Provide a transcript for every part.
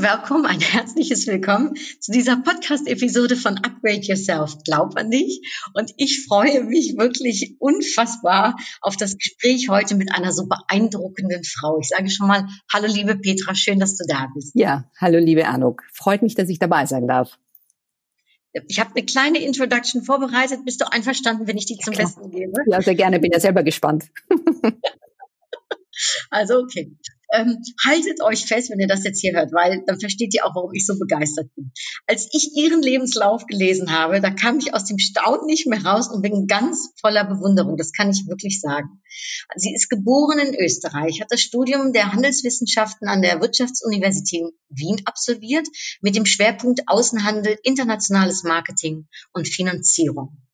Herzlich Willkommen, ein herzliches Willkommen zu dieser Podcast-Episode von Upgrade Yourself. Glaub an dich. Und ich freue mich wirklich unfassbar auf das Gespräch heute mit einer so beeindruckenden Frau. Ich sage schon mal, hallo liebe Petra, schön, dass du da bist. Ja, hallo liebe Anuk. Freut mich, dass ich dabei sein darf. Ich habe eine kleine Introduction vorbereitet. Bist du einverstanden, wenn ich die zum ja, Besten gebe? Ja, sehr gerne. Bin ja selber gespannt. Also okay. Ähm, haltet euch fest, wenn ihr das jetzt hier hört, weil dann versteht ihr auch, warum ich so begeistert bin. Als ich ihren Lebenslauf gelesen habe, da kam ich aus dem Staunen nicht mehr raus und bin ganz voller Bewunderung. Das kann ich wirklich sagen. Sie ist geboren in Österreich, hat das Studium der Handelswissenschaften an der Wirtschaftsuniversität Wien absolviert mit dem Schwerpunkt Außenhandel, internationales Marketing und Finanzierung.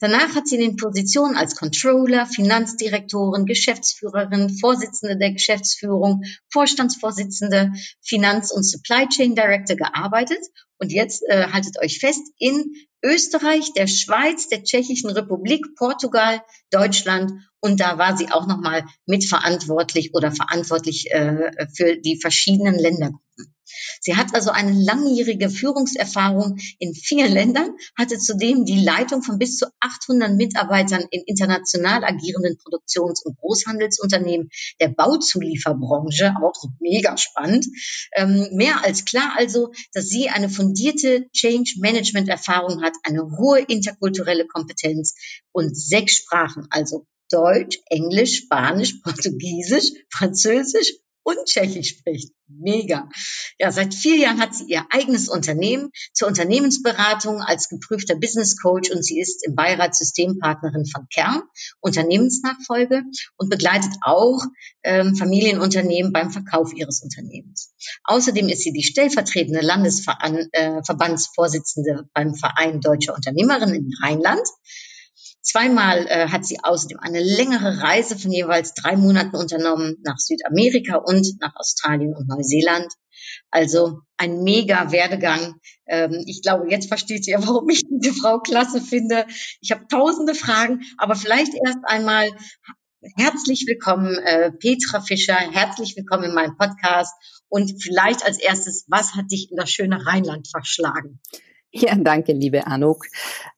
Danach hat sie in den Positionen als Controller, Finanzdirektorin, Geschäftsführerin, Vorsitzende der Geschäftsführung, Vorstandsvorsitzende, Finanz- und Supply Chain Director gearbeitet. Und jetzt äh, haltet euch fest, in Österreich, der Schweiz, der Tschechischen Republik, Portugal, Deutschland und da war sie auch nochmal mitverantwortlich oder verantwortlich äh, für die verschiedenen Ländergruppen. Sie hat also eine langjährige Führungserfahrung in vielen Ländern, hatte zudem die Leitung von bis zu 800 Mitarbeitern in international agierenden Produktions- und Großhandelsunternehmen der Bauzulieferbranche, auch mega spannend. Ähm, mehr als klar also, dass sie eine fundierte Change Management Erfahrung hat, eine hohe interkulturelle Kompetenz und sechs Sprachen, also Deutsch, Englisch, Spanisch, Portugiesisch, Französisch und Tschechisch spricht. Mega. Ja, seit vier Jahren hat sie ihr eigenes Unternehmen zur Unternehmensberatung als geprüfter Business Coach und sie ist im Beirat Systempartnerin von Kern, Unternehmensnachfolge und begleitet auch ähm, Familienunternehmen beim Verkauf ihres Unternehmens. Außerdem ist sie die stellvertretende Landesverbandsvorsitzende äh, beim Verein Deutscher Unternehmerinnen im Rheinland Zweimal äh, hat sie außerdem eine längere Reise von jeweils drei Monaten unternommen nach Südamerika und nach Australien und Neuseeland. Also ein mega Werdegang. Ähm, ich glaube, jetzt versteht ihr, warum ich diese Frau klasse finde. Ich habe tausende Fragen, aber vielleicht erst einmal herzlich willkommen, äh, Petra Fischer. Herzlich willkommen in meinem Podcast. Und vielleicht als erstes, was hat dich in das schöne Rheinland verschlagen? Ja, danke, liebe Anuk.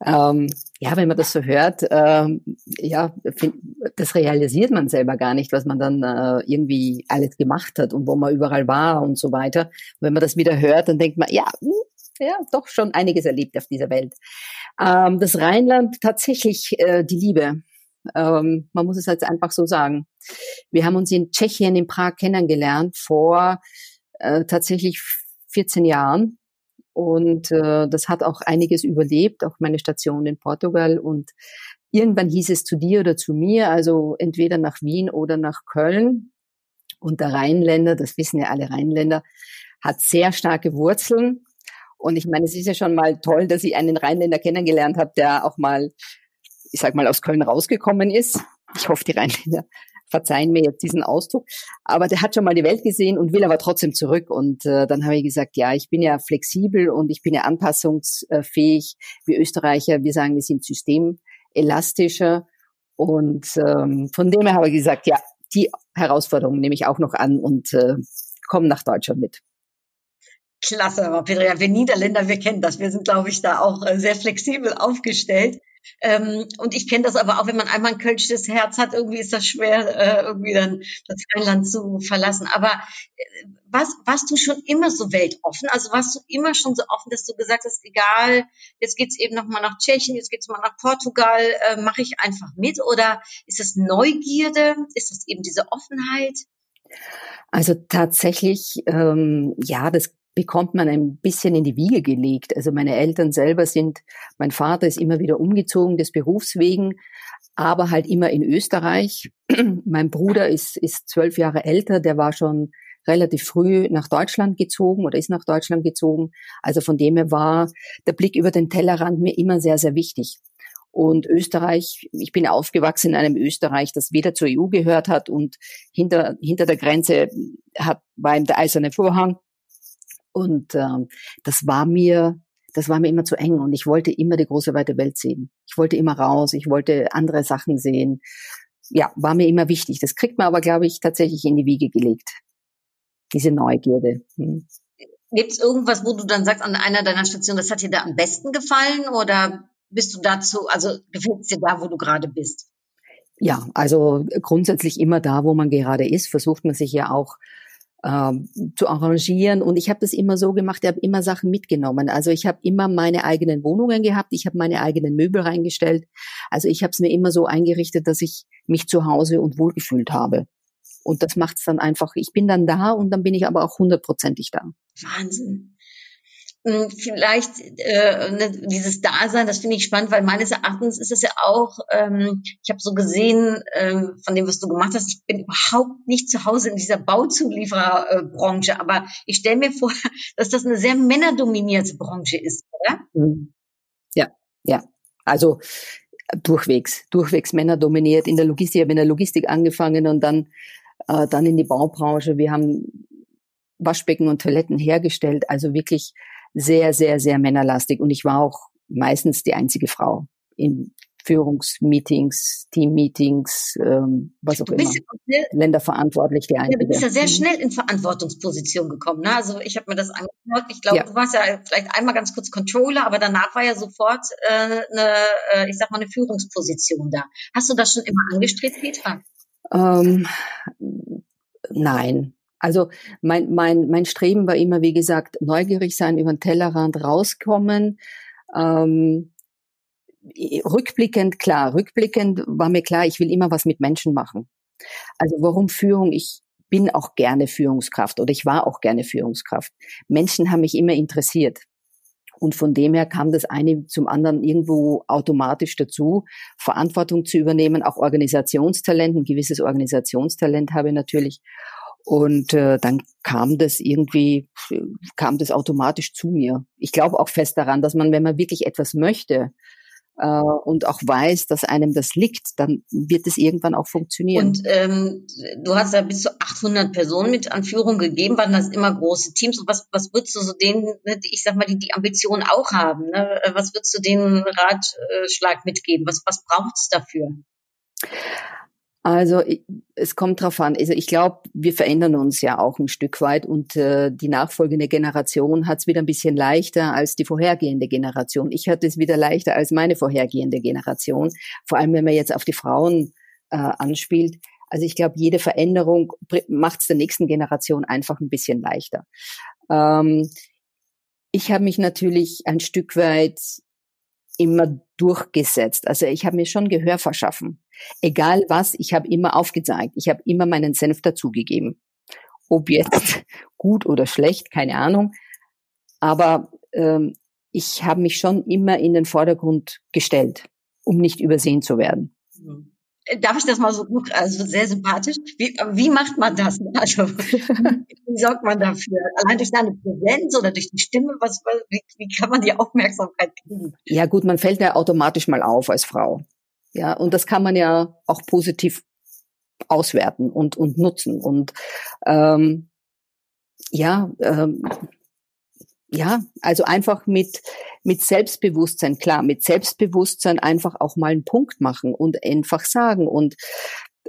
Ähm, ja, wenn man das so hört, ähm, ja, find, das realisiert man selber gar nicht, was man dann äh, irgendwie alles gemacht hat und wo man überall war und so weiter. Und wenn man das wieder hört, dann denkt man, ja, hm, ja, doch schon einiges erlebt auf dieser Welt. Ähm, das Rheinland tatsächlich äh, die Liebe. Ähm, man muss es jetzt einfach so sagen. Wir haben uns in Tschechien, in Prag kennengelernt vor äh, tatsächlich 14 Jahren und äh, das hat auch einiges überlebt, auch meine Station in Portugal. Und irgendwann hieß es zu dir oder zu mir, also entweder nach Wien oder nach Köln. Und der Rheinländer, das wissen ja alle Rheinländer, hat sehr starke Wurzeln. Und ich meine, es ist ja schon mal toll, dass ich einen Rheinländer kennengelernt habe, der auch mal, ich sag mal, aus Köln rausgekommen ist. Ich hoffe, die Rheinländer verzeihen mir jetzt diesen Ausdruck, aber der hat schon mal die Welt gesehen und will aber trotzdem zurück. Und äh, dann habe ich gesagt, ja, ich bin ja flexibel und ich bin ja anpassungsfähig. Wir Österreicher, wir sagen, wir sind systemelastischer. Und ähm, von dem her habe ich gesagt, ja, die Herausforderung nehme ich auch noch an und äh, komme nach Deutschland mit. Klasse, aber Peter, ja, wir Niederländer, wir kennen das. Wir sind, glaube ich, da auch äh, sehr flexibel aufgestellt. Ähm, und ich kenne das aber auch, wenn man einmal ein kölsches Herz hat, irgendwie ist das schwer, äh, irgendwie dann das Rheinland zu verlassen. Aber äh, was, warst du schon immer so weltoffen? Also warst du immer schon so offen, dass du gesagt hast, egal, jetzt geht's eben nochmal nach Tschechien, jetzt geht's mal nach Portugal, äh, mache ich einfach mit? Oder ist das Neugierde? Ist das eben diese Offenheit? Also tatsächlich, ähm, ja, das bekommt man ein bisschen in die Wiege gelegt. Also meine Eltern selber sind, mein Vater ist immer wieder umgezogen des Berufs wegen, aber halt immer in Österreich. mein Bruder ist, ist zwölf Jahre älter, der war schon relativ früh nach Deutschland gezogen oder ist nach Deutschland gezogen. Also von dem her war der Blick über den Tellerrand mir immer sehr, sehr wichtig. Und Österreich, ich bin aufgewachsen in einem Österreich, das weder zur EU gehört hat und hinter, hinter der Grenze hat, war eben der eiserne Vorhang. Und ähm, das war mir, das war mir immer zu eng und ich wollte immer die große weite Welt sehen. Ich wollte immer raus, ich wollte andere Sachen sehen. Ja, war mir immer wichtig. Das kriegt man aber, glaube ich, tatsächlich in die Wiege gelegt. Diese Neugierde. Hm. Gibt es irgendwas, wo du dann sagst, an einer deiner Stationen, das hat dir da am besten gefallen oder bist du dazu, also gefällt es dir da, wo du gerade bist? Ja, also grundsätzlich immer da, wo man gerade ist, versucht man sich ja auch ähm, zu arrangieren. Und ich habe das immer so gemacht, ich habe immer Sachen mitgenommen. Also ich habe immer meine eigenen Wohnungen gehabt, ich habe meine eigenen Möbel reingestellt. Also ich habe es mir immer so eingerichtet, dass ich mich zu Hause und wohlgefühlt habe. Und das macht es dann einfach, ich bin dann da und dann bin ich aber auch hundertprozentig da. Wahnsinn. Hm, vielleicht äh, ne, dieses Dasein, das finde ich spannend, weil meines Erachtens ist es ja auch, ähm, ich habe so gesehen ähm, von dem, was du gemacht hast, ich bin überhaupt nicht zu Hause in dieser Bauzuliefererbranche, aber ich stelle mir vor, dass das eine sehr männerdominierte Branche ist, oder? Mhm. Ja, ja. Also durchwegs, durchwegs männerdominiert. In der Logistik, ich habe in der Logistik angefangen und dann, äh, dann in die Baubranche. Wir haben Waschbecken und Toiletten hergestellt, also wirklich sehr, sehr, sehr männerlastig. Und ich war auch meistens die einzige Frau in Führungsmeetings, Teammeetings, ähm, was auch immer. Sehr, Länderverantwortlich, die einzige. Du bist ja sehr schnell in Verantwortungsposition gekommen. Ne? Also ich habe mir das angehört. Ich glaube, ja. du warst ja vielleicht einmal ganz kurz Controller, aber danach war ja sofort äh, eine, äh, ich sag mal, eine Führungsposition da. Hast du das schon immer angestrebt, Petra? Ähm, nein, also mein, mein, mein Streben war immer, wie gesagt, neugierig sein, über den Tellerrand rauskommen. Ähm, rückblickend, klar, rückblickend war mir klar, ich will immer was mit Menschen machen. Also warum Führung? Ich bin auch gerne Führungskraft oder ich war auch gerne Führungskraft. Menschen haben mich immer interessiert. Und von dem her kam das eine zum anderen irgendwo automatisch dazu, Verantwortung zu übernehmen, auch Organisationstalent, ein gewisses Organisationstalent habe ich natürlich. Und äh, dann kam das irgendwie, kam das automatisch zu mir. Ich glaube auch fest daran, dass man, wenn man wirklich etwas möchte äh, und auch weiß, dass einem das liegt, dann wird es irgendwann auch funktionieren. Und ähm, du hast ja bis zu 800 Personen mit Anführung gegeben, waren das immer große Teams. Und was, was würdest du so denen, ne, ich sag mal, die die Ambitionen auch haben, ne? was würdest du denen Ratschlag mitgeben? Was, was braucht es dafür? Also es kommt drauf an. Also ich glaube, wir verändern uns ja auch ein Stück weit und äh, die nachfolgende Generation hat es wieder ein bisschen leichter als die vorhergehende Generation. Ich hatte es wieder leichter als meine vorhergehende Generation. Vor allem, wenn man jetzt auf die Frauen äh, anspielt. Also ich glaube, jede Veränderung macht es der nächsten Generation einfach ein bisschen leichter. Ähm, ich habe mich natürlich ein Stück weit immer durchgesetzt. Also ich habe mir schon Gehör verschaffen. Egal was, ich habe immer aufgezeigt. Ich habe immer meinen Senf dazugegeben. Ob jetzt gut oder schlecht, keine Ahnung. Aber ähm, ich habe mich schon immer in den Vordergrund gestellt, um nicht übersehen zu werden. Mhm. Darf ich das mal so gut, also sehr sympathisch. Wie, wie macht man das? Also, wie sorgt man dafür? Allein durch seine Präsenz oder durch die Stimme? Was, wie, wie kann man die Aufmerksamkeit kriegen? Ja gut, man fällt ja automatisch mal auf als Frau. Ja, und das kann man ja auch positiv auswerten und, und nutzen. Und ähm, ja, ähm, ja, also einfach mit, mit Selbstbewusstsein, klar, mit Selbstbewusstsein einfach auch mal einen Punkt machen und einfach sagen. Und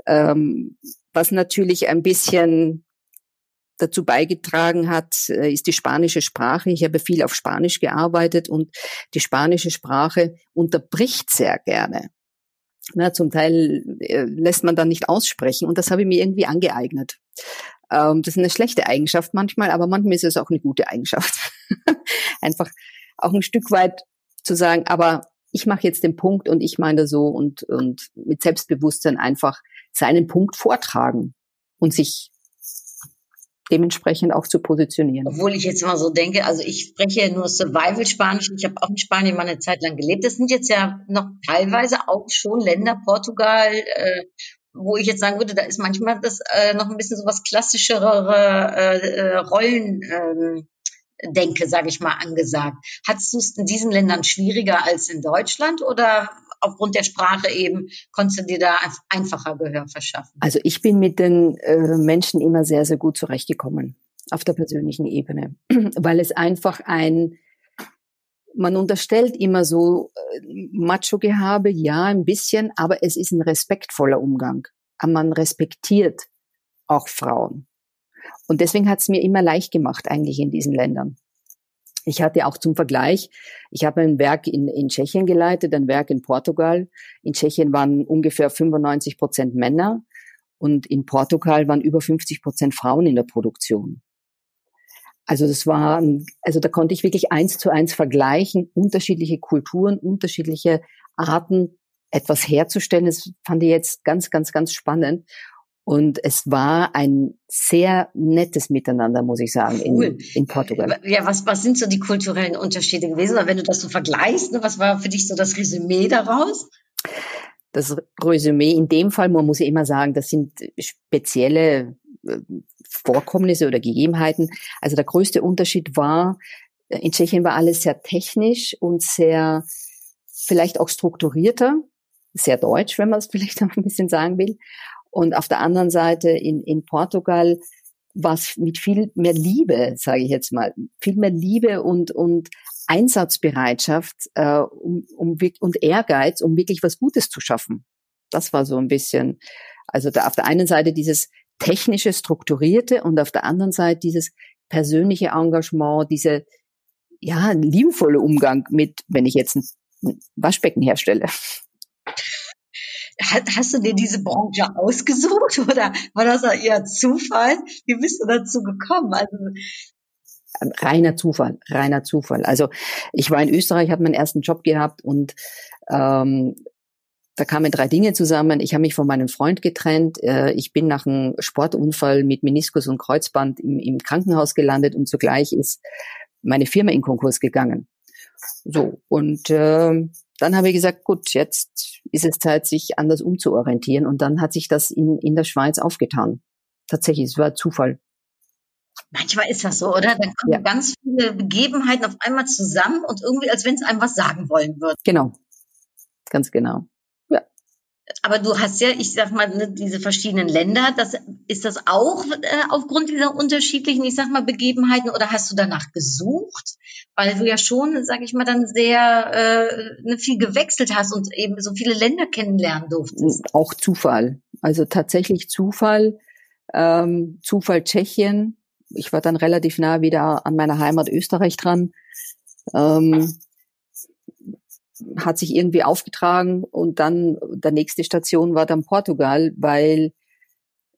ähm, was natürlich ein bisschen dazu beigetragen hat, äh, ist die spanische Sprache. Ich habe viel auf Spanisch gearbeitet und die spanische Sprache unterbricht sehr gerne. Na, zum Teil äh, lässt man dann nicht aussprechen und das habe ich mir irgendwie angeeignet. Ähm, das ist eine schlechte Eigenschaft manchmal, aber manchmal ist es auch eine gute Eigenschaft. Einfach auch ein Stück weit zu sagen, aber ich mache jetzt den Punkt und ich meine so und, und mit Selbstbewusstsein einfach seinen Punkt vortragen und sich dementsprechend auch zu positionieren. Obwohl ich jetzt mal so denke, also ich spreche ja nur Survival Spanisch. Ich habe auch in Spanien mal eine Zeit lang gelebt. Das sind jetzt ja noch teilweise auch schon Länder, Portugal, äh, wo ich jetzt sagen würde, da ist manchmal das äh, noch ein bisschen so was klassischere äh, äh, Rollen. Äh, Denke, sage ich mal, angesagt. Hattest du es in diesen Ländern schwieriger als in Deutschland oder aufgrund der Sprache eben konntest du dir da einfacher Gehör verschaffen? Also ich bin mit den äh, Menschen immer sehr, sehr gut zurechtgekommen auf der persönlichen Ebene, weil es einfach ein man unterstellt immer so äh, Macho-Gehabe, ja, ein bisschen, aber es ist ein respektvoller Umgang. Man respektiert auch Frauen. Und deswegen hat es mir immer leicht gemacht, eigentlich in diesen Ländern. Ich hatte auch zum Vergleich, ich habe ein Werk in, in Tschechien geleitet, ein Werk in Portugal. In Tschechien waren ungefähr 95 Prozent Männer und in Portugal waren über 50 Prozent Frauen in der Produktion. Also das war, also da konnte ich wirklich eins zu eins vergleichen, unterschiedliche Kulturen, unterschiedliche Arten, etwas herzustellen. Das fand ich jetzt ganz, ganz, ganz spannend. Und es war ein sehr nettes Miteinander, muss ich sagen, cool. in, in Portugal. Ja, was, was sind so die kulturellen Unterschiede gewesen? Oder wenn du das so vergleichst, ne, was war für dich so das Resümee daraus? Das Resümee in dem Fall, man muss ja immer sagen, das sind spezielle äh, Vorkommnisse oder Gegebenheiten. Also der größte Unterschied war, äh, in Tschechien war alles sehr technisch und sehr vielleicht auch strukturierter, sehr deutsch, wenn man es vielleicht noch ein bisschen sagen will. Und auf der anderen Seite in, in Portugal war es mit viel mehr Liebe, sage ich jetzt mal, viel mehr Liebe und, und Einsatzbereitschaft äh, um, um, und Ehrgeiz, um wirklich was Gutes zu schaffen. Das war so ein bisschen, also da auf der einen Seite dieses technische, strukturierte und auf der anderen Seite dieses persönliche Engagement, diese ja liebevolle Umgang mit, wenn ich jetzt ein Waschbecken herstelle. Hast du dir diese Branche ausgesucht oder war das eher Zufall? Wie bist du dazu gekommen? Also reiner Zufall, reiner Zufall. Also ich war in Österreich, habe meinen ersten Job gehabt und ähm, da kamen drei Dinge zusammen. Ich habe mich von meinem Freund getrennt. Äh, ich bin nach einem Sportunfall mit Meniskus und Kreuzband im, im Krankenhaus gelandet und zugleich ist meine Firma in Konkurs gegangen. So, und äh, dann habe ich gesagt, gut, jetzt ist es Zeit, sich anders umzuorientieren. Und dann hat sich das in, in der Schweiz aufgetan. Tatsächlich, es war Zufall. Manchmal ist das so, oder? Dann kommen ja. ganz viele Begebenheiten auf einmal zusammen und irgendwie, als wenn es einem was sagen wollen würde. Genau, ganz genau aber du hast ja, ich sag mal, ne, diese verschiedenen Länder, das, ist das auch äh, aufgrund dieser unterschiedlichen, ich sag mal, Begebenheiten oder hast du danach gesucht? Weil du ja schon, sag ich mal, dann sehr äh, ne, viel gewechselt hast und eben so viele Länder kennenlernen durftest. Auch Zufall. Also tatsächlich Zufall. Ähm, Zufall Tschechien. Ich war dann relativ nah wieder an meiner Heimat Österreich dran. Ähm, hat sich irgendwie aufgetragen und dann der nächste Station war dann Portugal, weil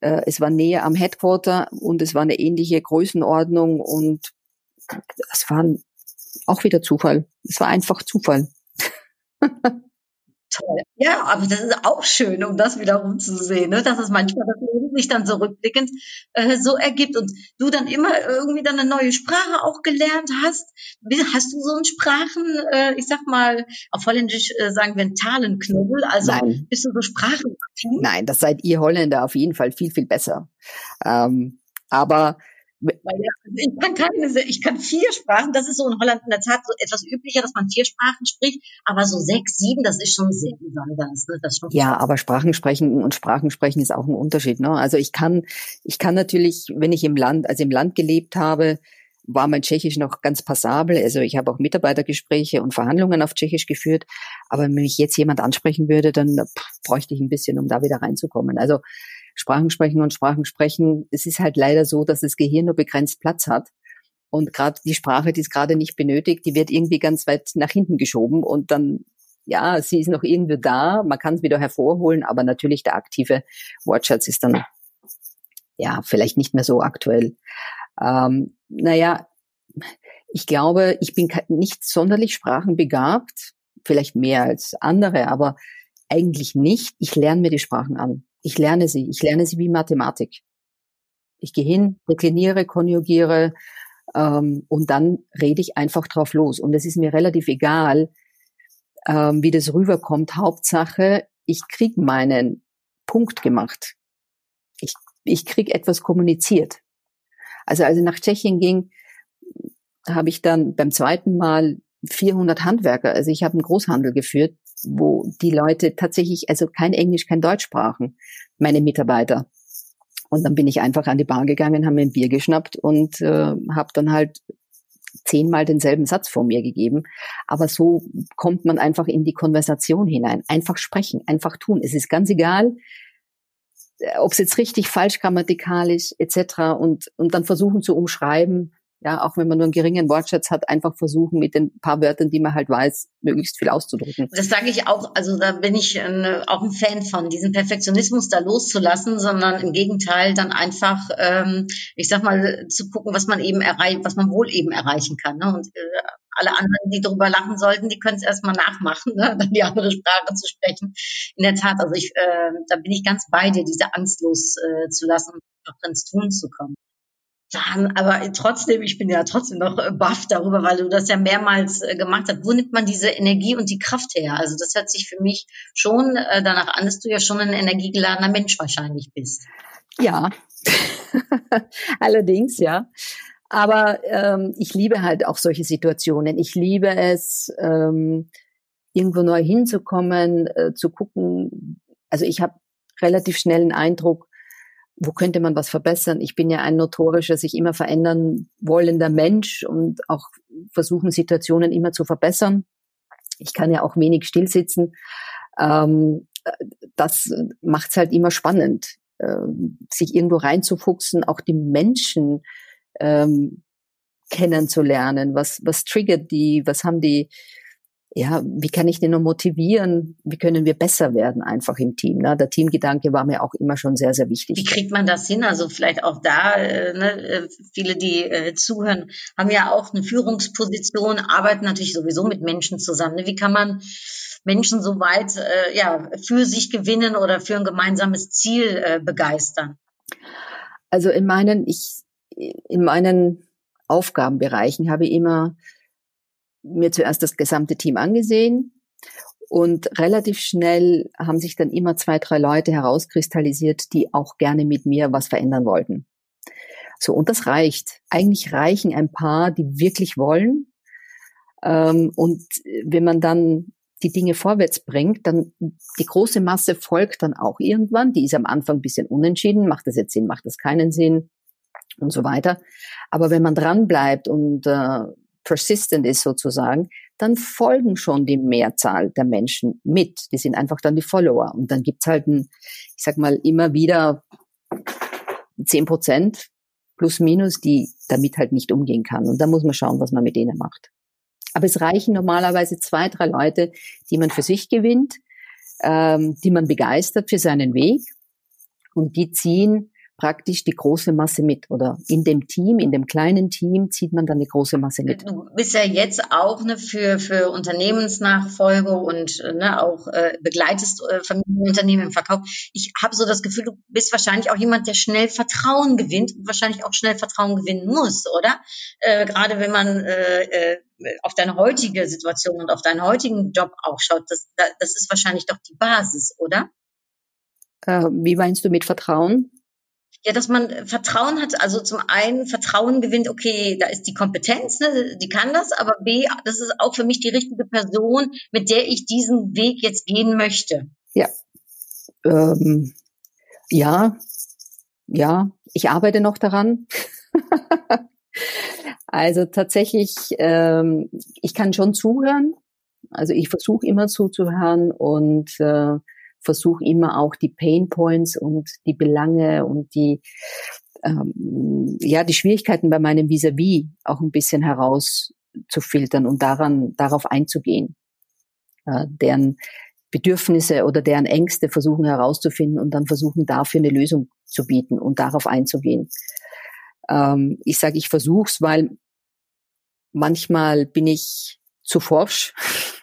äh, es war näher am Headquarter und es war eine ähnliche Größenordnung und es war auch wieder Zufall. Es war einfach Zufall. Toll. Ja, aber das ist auch schön, um das wiederum zu sehen, ne? dass es manchmal das Leben sich dann so rückblickend äh, so ergibt und du dann immer irgendwie dann eine neue Sprache auch gelernt hast. Hast du so einen Sprachen, äh, ich sag mal, auf Holländisch äh, sagen wir einen Talenknubbel, also Nein. bist du so Sprachen? Nein, das seid ihr Holländer auf jeden Fall viel, viel besser. Ähm, aber ich kann keine, ich kann vier Sprachen. Das ist so in Holland in der Tat so etwas üblicher, dass man vier Sprachen spricht. Aber so sechs, sieben, das ist schon sehr besonders. Ne? Schon ja, aber Sprachen sprechen und Sprachen sprechen ist auch ein Unterschied. Ne? Also ich kann, ich kann natürlich, wenn ich im Land, also im Land gelebt habe, war mein Tschechisch noch ganz passabel. Also ich habe auch Mitarbeitergespräche und Verhandlungen auf Tschechisch geführt. Aber wenn mich jetzt jemand ansprechen würde, dann bräuchte ich ein bisschen, um da wieder reinzukommen. Also Sprachen sprechen und Sprachen sprechen. Es ist halt leider so, dass das Gehirn nur begrenzt Platz hat. Und gerade die Sprache, die es gerade nicht benötigt, die wird irgendwie ganz weit nach hinten geschoben und dann, ja, sie ist noch irgendwie da, man kann es wieder hervorholen, aber natürlich der aktive Wortschatz ist dann, ja, vielleicht nicht mehr so aktuell. Ähm, naja, ich glaube, ich bin nicht sonderlich sprachenbegabt, vielleicht mehr als andere, aber eigentlich nicht. Ich lerne mir die Sprachen an. Ich lerne sie. Ich lerne sie wie Mathematik. Ich gehe hin, dekliniere, konjugiere ähm, und dann rede ich einfach drauf los. Und es ist mir relativ egal, ähm, wie das rüberkommt. Hauptsache, ich krieg meinen Punkt gemacht. Ich, ich krieg etwas kommuniziert. Also als ich nach Tschechien ging, habe ich dann beim zweiten Mal 400 Handwerker, also ich habe einen Großhandel geführt, wo die Leute tatsächlich, also kein Englisch, kein Deutsch sprachen, meine Mitarbeiter. Und dann bin ich einfach an die Bar gegangen, habe mir ein Bier geschnappt und äh, habe dann halt zehnmal denselben Satz vor mir gegeben. Aber so kommt man einfach in die Konversation hinein. Einfach sprechen, einfach tun. Es ist ganz egal, äh, ob es jetzt richtig, falsch grammatikalisch etc. Und, und dann versuchen zu umschreiben, ja, auch wenn man nur einen geringen Wortschatz hat, einfach versuchen, mit den paar Wörtern, die man halt weiß, möglichst viel auszudrücken. Das sage ich auch, also da bin ich äh, auch ein Fan von, diesen Perfektionismus da loszulassen, sondern im Gegenteil dann einfach, ähm, ich sag mal, zu gucken, was man eben erreicht, was man wohl eben erreichen kann. Ne? Und äh, alle anderen, die darüber lachen sollten, die können es erstmal nachmachen, ne? dann die andere Sprache zu sprechen. In der Tat, also ich, äh, da bin ich ganz bei dir, diese Angst loszulassen äh, und auch ins Tun zu kommen. Dann, aber trotzdem, ich bin ja trotzdem noch äh, baff darüber, weil du das ja mehrmals äh, gemacht hast. Wo nimmt man diese Energie und die Kraft her? Also das hört sich für mich schon äh, danach an, dass du ja schon ein energiegeladener Mensch wahrscheinlich bist. Ja, allerdings ja. Aber ähm, ich liebe halt auch solche Situationen. Ich liebe es, ähm, irgendwo neu hinzukommen, äh, zu gucken. Also ich habe relativ schnell einen Eindruck, wo könnte man was verbessern? Ich bin ja ein notorischer, sich immer verändern wollender Mensch und auch versuchen, Situationen immer zu verbessern. Ich kann ja auch wenig stillsitzen. Ähm, das macht es halt immer spannend, äh, sich irgendwo reinzufuchsen, auch die Menschen ähm, kennenzulernen. Was, was triggert die? Was haben die? Ja, wie kann ich den nur motivieren? Wie können wir besser werden einfach im Team? Ne? Der Teamgedanke war mir auch immer schon sehr, sehr wichtig. Wie kriegt man das hin? Also vielleicht auch da, äh, ne, äh, viele, die äh, zuhören, haben ja auch eine Führungsposition, arbeiten natürlich sowieso mit Menschen zusammen. Ne? Wie kann man Menschen so weit äh, ja, für sich gewinnen oder für ein gemeinsames Ziel äh, begeistern? Also in meinen, ich, in meinen Aufgabenbereichen habe ich immer mir zuerst das gesamte Team angesehen und relativ schnell haben sich dann immer zwei, drei Leute herauskristallisiert, die auch gerne mit mir was verändern wollten. So, und das reicht. Eigentlich reichen ein paar, die wirklich wollen. Ähm, und wenn man dann die Dinge vorwärts bringt, dann die große Masse folgt dann auch irgendwann. Die ist am Anfang ein bisschen unentschieden. Macht das jetzt Sinn? Macht das keinen Sinn? Und so weiter. Aber wenn man dran bleibt und äh, persistent ist sozusagen, dann folgen schon die Mehrzahl der Menschen mit. Die sind einfach dann die Follower. Und dann gibt's halt, ein, ich sag mal, immer wieder zehn Prozent plus minus, die damit halt nicht umgehen kann. Und da muss man schauen, was man mit denen macht. Aber es reichen normalerweise zwei, drei Leute, die man für sich gewinnt, ähm, die man begeistert für seinen Weg. Und die ziehen praktisch die große Masse mit oder in dem Team, in dem kleinen Team zieht man dann die große Masse mit. Du bist ja jetzt auch ne, für, für Unternehmensnachfolge und ne, auch äh, begleitest äh, Familienunternehmen im Verkauf. Ich habe so das Gefühl, du bist wahrscheinlich auch jemand, der schnell Vertrauen gewinnt und wahrscheinlich auch schnell Vertrauen gewinnen muss, oder? Äh, Gerade wenn man äh, äh, auf deine heutige Situation und auf deinen heutigen Job auch schaut, das, das ist wahrscheinlich doch die Basis, oder? Äh, wie meinst du mit Vertrauen? Ja, dass man Vertrauen hat, also zum einen Vertrauen gewinnt, okay, da ist die Kompetenz, ne, die kann das, aber B, das ist auch für mich die richtige Person, mit der ich diesen Weg jetzt gehen möchte. Ja. Ähm, ja, ja, ich arbeite noch daran. also tatsächlich, ähm, ich kann schon zuhören. Also ich versuche immer zuzuhören und äh, versuche immer auch die Pain Points und die Belange und die ähm, ja die Schwierigkeiten bei meinem Vis-a-vis -vis auch ein bisschen herauszufiltern und daran darauf einzugehen, äh, deren Bedürfnisse oder deren Ängste versuchen herauszufinden und dann versuchen dafür eine Lösung zu bieten und darauf einzugehen. Ähm, ich sage, ich versuch's, weil manchmal bin ich zu forsch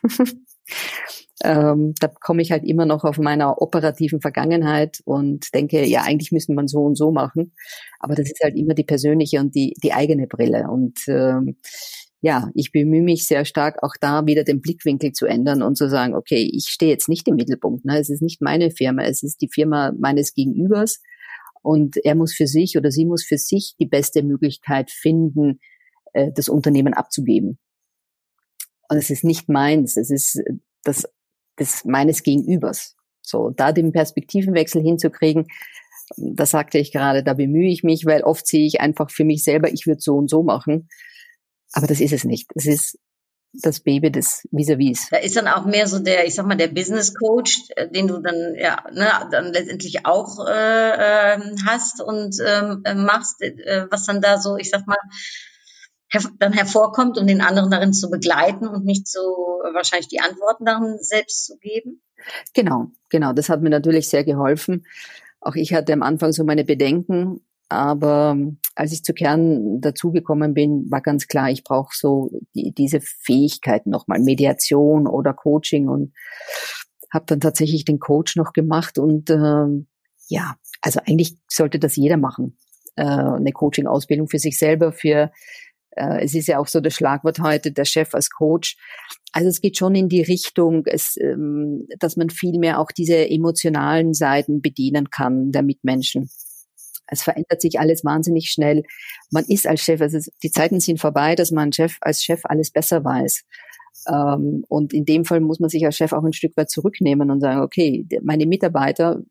ähm, da komme ich halt immer noch auf meiner operativen Vergangenheit und denke, ja, eigentlich müssen man so und so machen. Aber das ist halt immer die persönliche und die, die eigene Brille. Und ähm, ja, ich bemühe mich sehr stark, auch da wieder den Blickwinkel zu ändern und zu sagen, okay, ich stehe jetzt nicht im Mittelpunkt. Ne? Es ist nicht meine Firma, es ist die Firma meines Gegenübers. Und er muss für sich oder sie muss für sich die beste Möglichkeit finden, äh, das Unternehmen abzugeben. Und es ist nicht meins, es ist das, das meines Gegenübers. So, da den Perspektivenwechsel hinzukriegen, da sagte ich gerade, da bemühe ich mich, weil oft sehe ich einfach für mich selber, ich würde so und so machen. Aber das ist es nicht. Es ist das Baby des Vis-a-vis. Da ist dann auch mehr so der, ich sag mal, der Business Coach, äh, den du dann ja ne, dann letztendlich auch äh, ähm, hast und ähm, äh, machst, äh, was dann da so, ich sag mal, dann hervorkommt, um den anderen darin zu begleiten und nicht so wahrscheinlich die Antworten darin selbst zu geben. Genau, genau. Das hat mir natürlich sehr geholfen. Auch ich hatte am Anfang so meine Bedenken, aber als ich zu Kern dazugekommen bin, war ganz klar, ich brauche so die, diese Fähigkeiten nochmal, Mediation oder Coaching und habe dann tatsächlich den Coach noch gemacht und äh, ja, also eigentlich sollte das jeder machen. Äh, eine Coaching-Ausbildung für sich selber, für äh, es ist ja auch so das Schlagwort heute, der Chef als Coach. Also es geht schon in die Richtung, es, ähm, dass man viel mehr auch diese emotionalen Seiten bedienen kann der Mitmenschen. Es verändert sich alles wahnsinnig schnell. Man ist als Chef, also die Zeiten sind vorbei, dass man Chef, als Chef alles besser weiß. Ähm, und in dem Fall muss man sich als Chef auch ein Stück weit zurücknehmen und sagen, okay, meine Mitarbeiter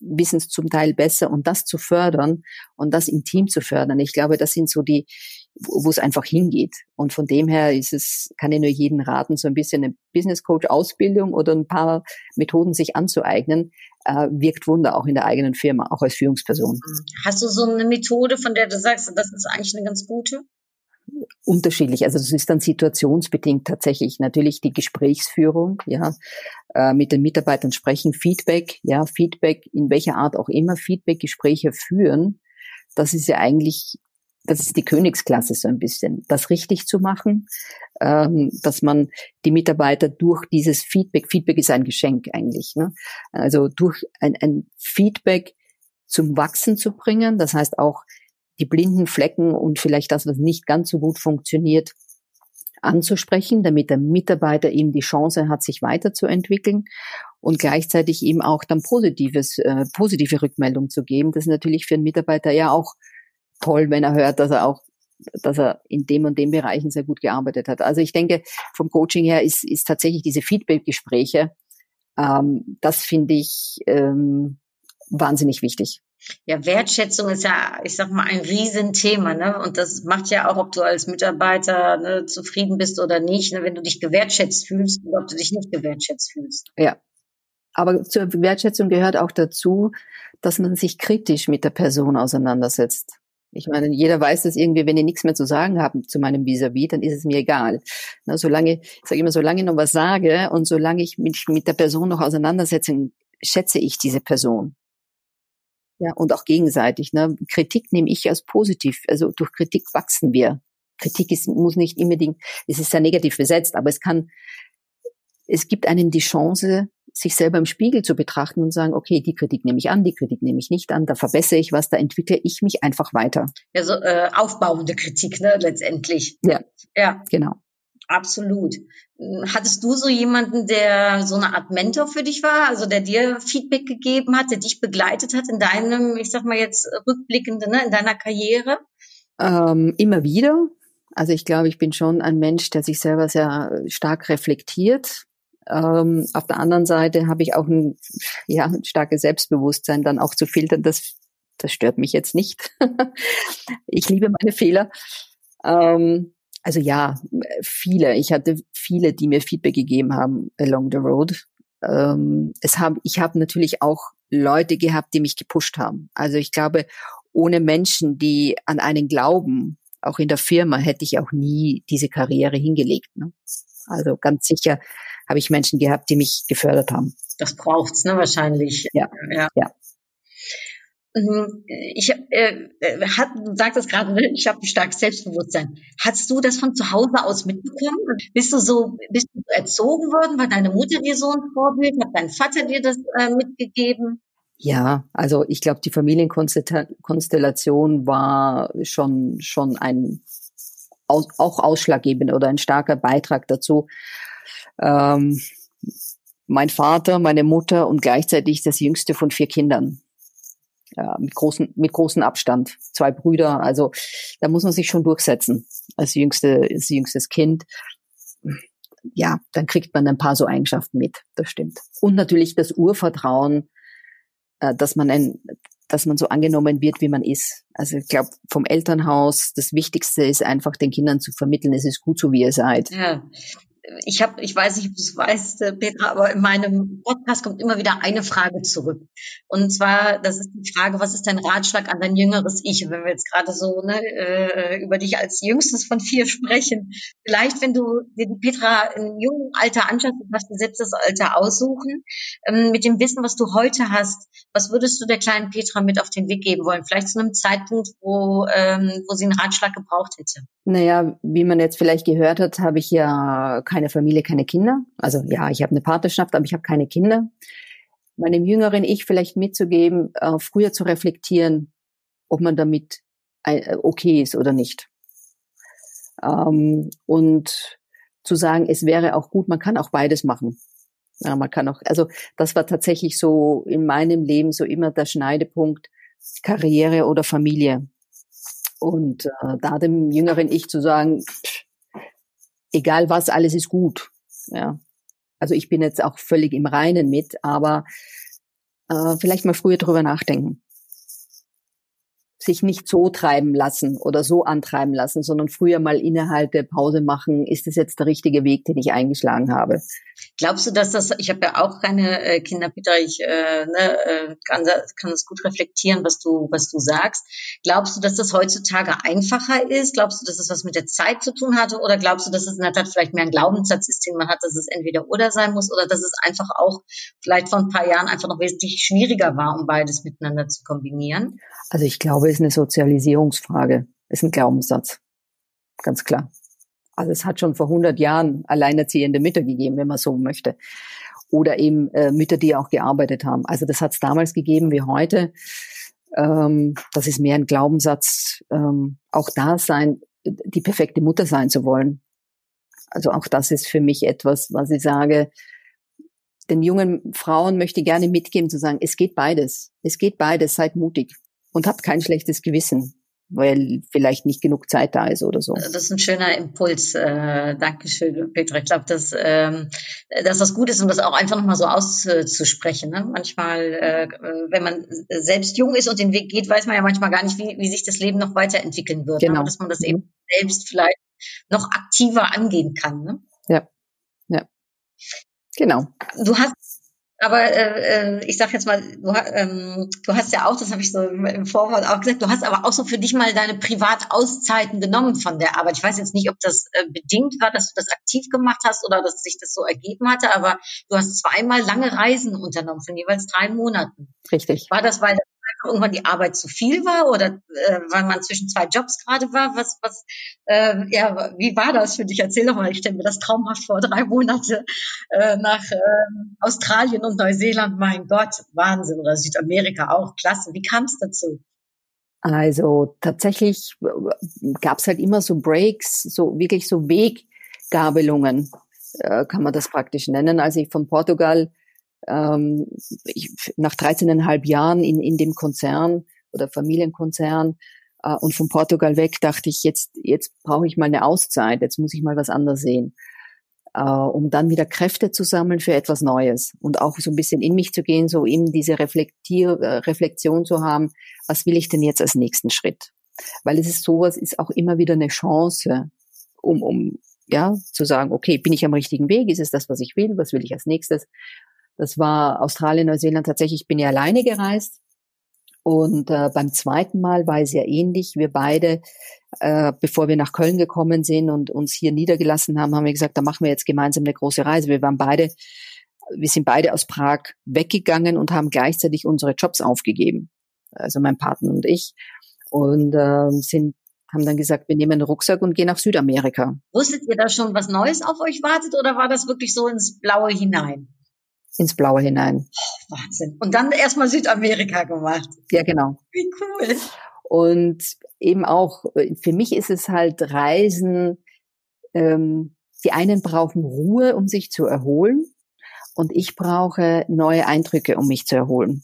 wissen es zum Teil besser und das zu fördern und das im Team zu fördern. Ich glaube, das sind so die, wo es einfach hingeht. Und von dem her ist es, kann ich nur jeden raten, so ein bisschen eine Business Coach Ausbildung oder ein paar Methoden sich anzueignen, äh, wirkt Wunder auch in der eigenen Firma, auch als Führungsperson. Hast du so eine Methode, von der du sagst, das ist eigentlich eine ganz gute? unterschiedlich. Also das ist dann situationsbedingt tatsächlich natürlich die Gesprächsführung, ja, äh, mit den Mitarbeitern sprechen, Feedback, ja, Feedback in welcher Art auch immer, Feedback-Gespräche führen. Das ist ja eigentlich das ist die Königsklasse so ein bisschen, das richtig zu machen, ähm, dass man die Mitarbeiter durch dieses Feedback, Feedback ist ein Geschenk eigentlich, ne? also durch ein, ein Feedback zum Wachsen zu bringen, das heißt auch die blinden Flecken und vielleicht das, was nicht ganz so gut funktioniert, anzusprechen, damit der Mitarbeiter eben die Chance hat, sich weiterzuentwickeln und gleichzeitig eben auch dann positives, äh, positive Rückmeldung zu geben. Das ist natürlich für einen Mitarbeiter ja auch toll, wenn er hört, dass er auch dass er in dem und dem Bereichen sehr gut gearbeitet hat. Also ich denke, vom Coaching her ist, ist tatsächlich diese Feedback-Gespräche, ähm, das finde ich ähm, wahnsinnig wichtig. Ja, Wertschätzung ist ja, ich sag mal, ein Riesenthema, ne? Und das macht ja auch, ob du als Mitarbeiter ne, zufrieden bist oder nicht, ne? wenn du dich gewertschätzt fühlst oder ob du dich nicht gewertschätzt fühlst. Ja. Aber zur Wertschätzung gehört auch dazu, dass man sich kritisch mit der Person auseinandersetzt. Ich meine, jeder weiß dass irgendwie, wenn ich nichts mehr zu sagen habe zu meinem Vis-a-vis, -vis, dann ist es mir egal. Na, solange, ich sage immer, solange ich noch was sage und solange ich mich mit der Person noch auseinandersetze, schätze ich diese Person. Ja, und auch gegenseitig. Ne? Kritik nehme ich als positiv. Also durch Kritik wachsen wir. Kritik ist, muss nicht unbedingt, es ist sehr negativ besetzt, aber es kann, es gibt einem die Chance, sich selber im Spiegel zu betrachten und sagen, okay, die Kritik nehme ich an, die Kritik nehme ich nicht an, da verbessere ich was, da entwickle ich mich einfach weiter. Ja, so äh, aufbauende Kritik, ne, letztendlich. Ja. Ja. Genau. Absolut. Hattest du so jemanden, der so eine Art Mentor für dich war, also der dir Feedback gegeben hat, der dich begleitet hat in deinem, ich sag mal jetzt rückblickende, ne, in deiner Karriere? Ähm, immer wieder. Also ich glaube, ich bin schon ein Mensch, der sich selber sehr stark reflektiert ähm, auf der anderen Seite habe ich auch ein, ja, ein starkes Selbstbewusstsein, dann auch zu filtern, das, das stört mich jetzt nicht. ich liebe meine Fehler. Ähm, also ja, viele. Ich hatte viele, die mir Feedback gegeben haben along the road. Ähm, es hab, ich habe natürlich auch Leute gehabt, die mich gepusht haben. Also ich glaube, ohne Menschen, die an einen glauben, auch in der Firma, hätte ich auch nie diese Karriere hingelegt. Ne? Also ganz sicher habe ich Menschen gehabt, die mich gefördert haben. Das braucht's, ne, wahrscheinlich. Ja. Ja. ja. Mhm. Ich äh, hat, du sagtest gerade, ne, ich habe ein starkes Selbstbewusstsein. Hast du das von zu Hause aus mitbekommen? Bist du so, bist du erzogen worden? War deine Mutter dir so ein Vorbild? Hat dein Vater dir das äh, mitgegeben? Ja, also ich glaube, die Familienkonstellation war schon schon ein auch ausschlaggebend oder ein starker Beitrag dazu. Ähm, mein Vater, meine Mutter und gleichzeitig das jüngste von vier Kindern. Ja, mit großen, mit großen Abstand. Zwei Brüder. Also, da muss man sich schon durchsetzen. Als jüngste, als jüngstes Kind. Ja, dann kriegt man ein paar so Eigenschaften mit. Das stimmt. Und natürlich das Urvertrauen, äh, dass man ein, dass man so angenommen wird, wie man ist. Also ich glaube, vom Elternhaus, das Wichtigste ist einfach den Kindern zu vermitteln, es ist gut so, wie ihr seid. Ja ich habe, ich weiß nicht, ob du es weißt, äh, Petra, aber in meinem Podcast kommt immer wieder eine Frage zurück. Und zwar, das ist die Frage, was ist dein Ratschlag an dein jüngeres Ich? Wenn wir jetzt gerade so ne, äh, über dich als jüngstes von vier sprechen, vielleicht, wenn du dir die Petra in jungen Alter anschaust, du kannst dir selbst das Alter aussuchen, ähm, mit dem Wissen, was du heute hast, was würdest du der kleinen Petra mit auf den Weg geben wollen? Vielleicht zu einem Zeitpunkt, wo, ähm, wo sie einen Ratschlag gebraucht hätte. Naja, wie man jetzt vielleicht gehört hat, habe ich ja keine Familie, keine Kinder. Also ja, ich habe eine Partnerschaft, aber ich habe keine Kinder. Meinem jüngeren Ich vielleicht mitzugeben, äh, früher zu reflektieren, ob man damit äh, okay ist oder nicht. Ähm, und zu sagen, es wäre auch gut, man kann auch beides machen. Ja, man kann auch, also das war tatsächlich so in meinem Leben so immer der Schneidepunkt Karriere oder Familie. Und äh, da dem jüngeren Ich zu sagen, pff, egal was, alles ist gut. Ja. Also ich bin jetzt auch völlig im Reinen mit, aber äh, vielleicht mal früher drüber nachdenken sich nicht so treiben lassen oder so antreiben lassen, sondern früher mal Innehalte, Pause machen. Ist das jetzt der richtige Weg, den ich eingeschlagen habe? Glaubst du, dass das, ich habe ja auch keine äh, Kinder, Peter, ich äh, ne, äh, kann, kann das gut reflektieren, was du, was du sagst. Glaubst du, dass das heutzutage einfacher ist? Glaubst du, dass das was mit der Zeit zu tun hatte? Oder glaubst du, dass es in der Tat vielleicht mehr ein Glaubenssatz ist, den man hat, dass es entweder oder sein muss? Oder dass es einfach auch vielleicht vor ein paar Jahren einfach noch wesentlich schwieriger war, um beides miteinander zu kombinieren? Also ich glaube, ist eine Sozialisierungsfrage, ist ein Glaubenssatz. Ganz klar. Also es hat schon vor 100 Jahren alleinerziehende Mütter gegeben, wenn man so möchte. Oder eben äh, Mütter, die auch gearbeitet haben. Also das hat es damals gegeben wie heute. Ähm, das ist mehr ein Glaubenssatz, ähm, auch da sein, die perfekte Mutter sein zu wollen. Also auch das ist für mich etwas, was ich sage, den jungen Frauen möchte ich gerne mitgeben, zu sagen, es geht beides. Es geht beides, seid mutig und habt kein schlechtes Gewissen, weil vielleicht nicht genug Zeit da ist oder so. Das ist ein schöner Impuls. Äh, Dankeschön, Petra. Ich glaube, dass, ähm, dass das gut ist, um das auch einfach nochmal so auszusprechen. Ne? Manchmal, äh, wenn man selbst jung ist und den Weg geht, weiß man ja manchmal gar nicht, wie, wie sich das Leben noch weiterentwickeln wird. Ne? Genau. Ne? Dass man das eben selbst vielleicht noch aktiver angehen kann. Ne? Ja, ja. Genau. Du hast aber äh, äh ich sag jetzt mal, du, ähm, du hast ja auch, das habe ich so im Vorwort auch gesagt, du hast aber auch so für dich mal deine Privatauszeiten genommen von der Arbeit. Ich weiß jetzt nicht, ob das äh, bedingt war, dass du das aktiv gemacht hast oder dass sich das so ergeben hatte, aber du hast zweimal lange Reisen unternommen von jeweils drei Monaten. Richtig. War das, weil irgendwann die Arbeit zu viel war oder äh, weil man zwischen zwei Jobs gerade war? Was, was, äh, ja, wie war das für dich? Erzähl doch mal, ich stelle mir das traumhaft vor, drei Monate äh, nach äh, Australien und Neuseeland, mein Gott, Wahnsinn, oder Südamerika auch, klasse. Wie kam es dazu? Also tatsächlich äh, gab es halt immer so Breaks, so wirklich so Weggabelungen, äh, kann man das praktisch nennen. Als ich von Portugal ähm, ich, nach 13,5 Jahren in, in dem Konzern oder Familienkonzern äh, und von Portugal weg dachte ich, jetzt, jetzt brauche ich mal eine Auszeit, jetzt muss ich mal was anderes sehen, äh, um dann wieder Kräfte zu sammeln für etwas Neues und auch so ein bisschen in mich zu gehen, so eben diese Reflektier, äh, Reflexion zu haben, was will ich denn jetzt als nächsten Schritt? Weil es ist sowas, ist auch immer wieder eine Chance, um, um ja, zu sagen, okay, bin ich am richtigen Weg? Ist es das, was ich will? Was will ich als nächstes? Das war Australien, Neuseeland tatsächlich, ich bin ja alleine gereist. Und äh, beim zweiten Mal war es ja ähnlich. Wir beide, äh, bevor wir nach Köln gekommen sind und uns hier niedergelassen haben, haben wir gesagt, da machen wir jetzt gemeinsam eine große Reise. Wir waren beide, wir sind beide aus Prag weggegangen und haben gleichzeitig unsere Jobs aufgegeben. Also mein Partner und ich. Und äh, sind haben dann gesagt, wir nehmen einen Rucksack und gehen nach Südamerika. Wusstet ihr da schon, was Neues auf euch wartet oder war das wirklich so ins Blaue hinein? Ins Blaue hinein. Wahnsinn. Und dann erstmal Südamerika gemacht. Ja, genau. Wie cool. Und eben auch, für mich ist es halt Reisen, ähm, die einen brauchen Ruhe, um sich zu erholen. Und ich brauche neue Eindrücke, um mich zu erholen.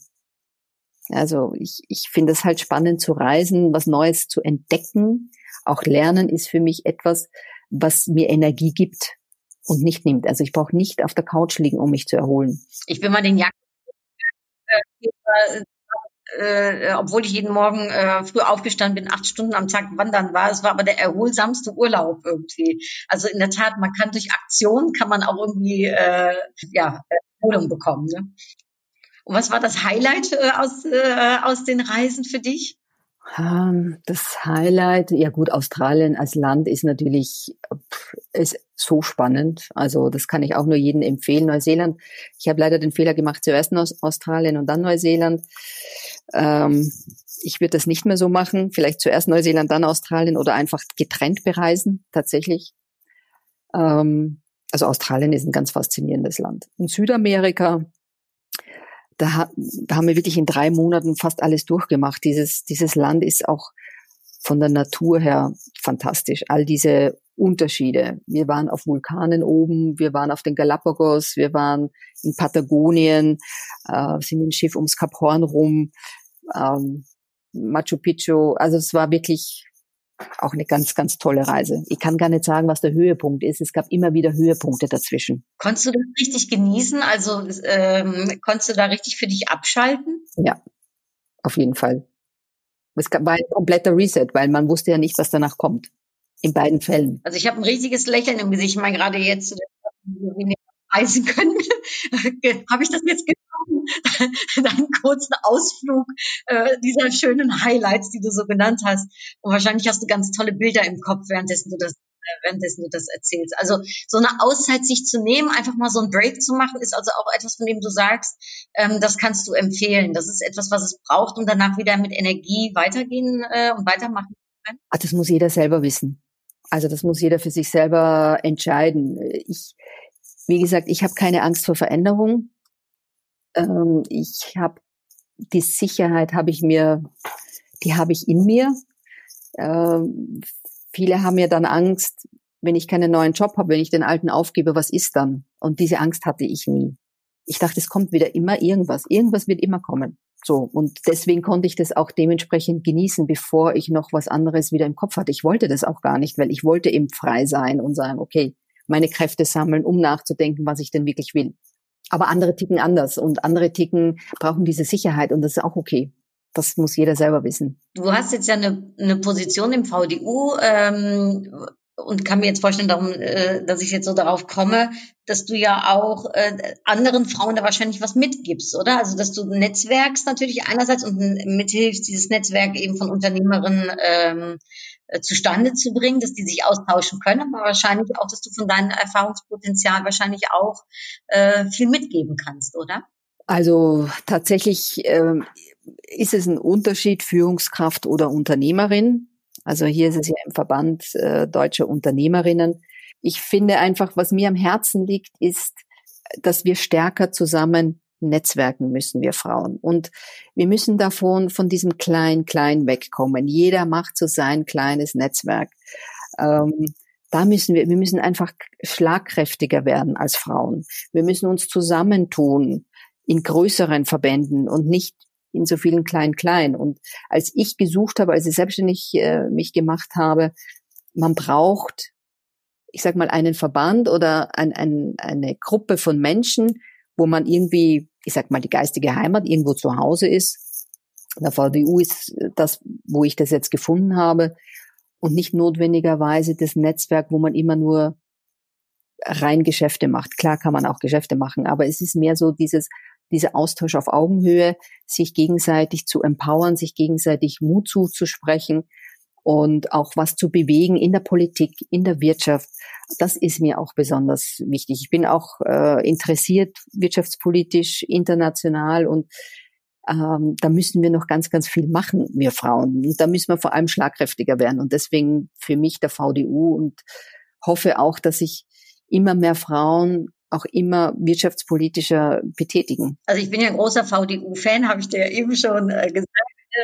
Also ich, ich finde es halt spannend zu reisen, was Neues zu entdecken. Auch Lernen ist für mich etwas, was mir Energie gibt und nicht nimmt. Also ich brauche nicht auf der Couch liegen, um mich zu erholen. Ich bin mal den Jakob, äh, äh, obwohl ich jeden Morgen äh, früh aufgestanden bin, acht Stunden am Tag wandern war. Es war aber der erholsamste Urlaub irgendwie. Also in der Tat, man kann durch Aktion kann man auch irgendwie äh, ja Erholung bekommen. Ne? Und was war das Highlight äh, aus, äh, aus den Reisen für dich? Ähm, das Highlight, ja gut, Australien als Land ist natürlich ist so spannend. Also das kann ich auch nur jedem empfehlen. Neuseeland, ich habe leider den Fehler gemacht, zuerst aus Australien und dann Neuseeland. Ähm, ich würde das nicht mehr so machen. Vielleicht zuerst Neuseeland, dann Australien oder einfach getrennt bereisen, tatsächlich. Ähm, also Australien ist ein ganz faszinierendes Land. Und Südamerika, da, da haben wir wirklich in drei Monaten fast alles durchgemacht. Dieses, dieses Land ist auch von der Natur her fantastisch. All diese Unterschiede. Wir waren auf Vulkanen oben, wir waren auf den Galapagos, wir waren in Patagonien, äh, sind mit dem Schiff ums Kap Horn rum, ähm, Machu Picchu. Also es war wirklich auch eine ganz, ganz tolle Reise. Ich kann gar nicht sagen, was der Höhepunkt ist. Es gab immer wieder Höhepunkte dazwischen. Konntest du das richtig genießen? Also ähm, konntest du da richtig für dich abschalten? Ja, auf jeden Fall. Es war ein kompletter Reset, weil man wusste ja nicht, was danach kommt. In beiden Fällen. Also ich habe ein riesiges Lächeln im Gesicht. Ich meine, gerade jetzt, reisen können. Habe ich das jetzt getan? Deinen kurzen Ausflug äh, dieser schönen Highlights, die du so genannt hast. Und wahrscheinlich hast du ganz tolle Bilder im Kopf, währenddessen du das äh, währenddessen du das erzählst. Also so eine Auszeit sich zu nehmen, einfach mal so einen Break zu machen, ist also auch etwas, von dem du sagst, ähm, das kannst du empfehlen. Das ist etwas, was es braucht, um danach wieder mit Energie weitergehen äh, und weitermachen zu können. Das muss jeder selber wissen. Also das muss jeder für sich selber entscheiden. Ich, wie gesagt, ich habe keine Angst vor Veränderung. Ähm, ich habe die Sicherheit, habe ich mir, die habe ich in mir. Ähm, viele haben ja dann Angst, wenn ich keinen neuen Job habe, wenn ich den alten aufgebe, was ist dann? Und diese Angst hatte ich nie. Ich dachte, es kommt wieder immer irgendwas. Irgendwas wird immer kommen. So. Und deswegen konnte ich das auch dementsprechend genießen, bevor ich noch was anderes wieder im Kopf hatte. Ich wollte das auch gar nicht, weil ich wollte eben frei sein und sagen, okay, meine Kräfte sammeln, um nachzudenken, was ich denn wirklich will. Aber andere ticken anders und andere ticken brauchen diese Sicherheit und das ist auch okay. Das muss jeder selber wissen. Du hast jetzt ja eine, eine Position im VDU ähm, und kann mir jetzt vorstellen, darum, äh, dass ich jetzt so darauf komme, dass du ja auch äh, anderen Frauen da wahrscheinlich was mitgibst, oder? Also dass du netzwerkst natürlich einerseits und mithilfst, dieses Netzwerk eben von Unternehmerinnen ähm, äh, zustande zu bringen, dass die sich austauschen können, aber wahrscheinlich auch, dass du von deinem Erfahrungspotenzial wahrscheinlich auch äh, viel mitgeben kannst, oder? Also tatsächlich ähm, ist es ein Unterschied, Führungskraft oder Unternehmerin. Also hier ist es ja im Verband äh, deutscher Unternehmerinnen. Ich finde einfach, was mir am Herzen liegt, ist, dass wir stärker zusammen netzwerken müssen wir Frauen. Und wir müssen davon, von diesem klein, klein wegkommen. Jeder macht so sein kleines Netzwerk. Ähm, da müssen wir, wir müssen einfach schlagkräftiger werden als Frauen. Wir müssen uns zusammentun in größeren Verbänden und nicht in so vielen klein, klein. Und als ich gesucht habe, als ich selbstständig äh, mich gemacht habe, man braucht, ich sag mal, einen Verband oder ein, ein, eine Gruppe von Menschen, wo man irgendwie ich sag mal, die geistige Heimat irgendwo zu Hause ist. Der VDU ist das, wo ich das jetzt gefunden habe und nicht notwendigerweise das Netzwerk, wo man immer nur rein Geschäfte macht. Klar kann man auch Geschäfte machen, aber es ist mehr so dieses, dieser Austausch auf Augenhöhe, sich gegenseitig zu empowern, sich gegenseitig Mut zuzusprechen und auch was zu bewegen in der Politik, in der Wirtschaft. Das ist mir auch besonders wichtig. Ich bin auch äh, interessiert wirtschaftspolitisch, international und ähm, da müssen wir noch ganz, ganz viel machen, wir Frauen. Und da müssen wir vor allem schlagkräftiger werden. Und deswegen für mich der VDU und hoffe auch, dass sich immer mehr Frauen auch immer wirtschaftspolitischer betätigen. Also ich bin ja ein großer VDU-Fan, habe ich dir ja eben schon äh, gesagt.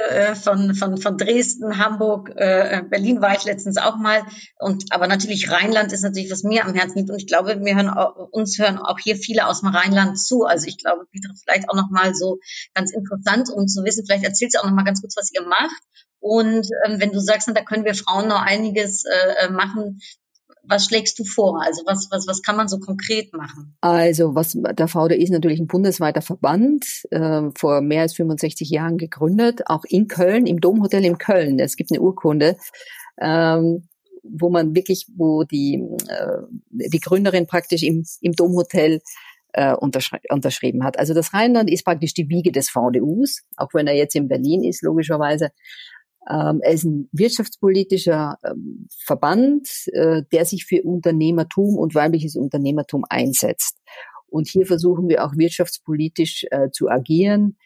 äh, von, von, von Dresden, Hamburg, äh, Berlin war ich letztens auch mal. Und aber natürlich Rheinland ist natürlich, was mir am Herzen liegt. Und ich glaube, wir hören auch, uns hören auch hier viele aus dem Rheinland zu. Also ich glaube, Peter, vielleicht auch noch mal so ganz interessant, um zu wissen, vielleicht erzählst du auch noch mal ganz kurz, was ihr macht. Und ähm, wenn du sagst, da können wir Frauen noch einiges äh machen, was schlägst du vor? Also was, was, was kann man so konkret machen? Also was der VDI ist natürlich ein bundesweiter Verband, äh, vor mehr als 65 Jahren gegründet, auch in Köln, im Domhotel in Köln. Es gibt eine Urkunde. Ähm, wo man wirklich, wo die, äh, die Gründerin praktisch im, im Domhotel äh, unterschri unterschrieben hat. Also das Rheinland ist praktisch die Wiege des VDUs, auch wenn er jetzt in Berlin ist, logischerweise. Ähm, er ist ein wirtschaftspolitischer ähm, Verband, äh, der sich für Unternehmertum und weibliches Unternehmertum einsetzt. Und hier versuchen wir auch wirtschaftspolitisch äh, zu agieren.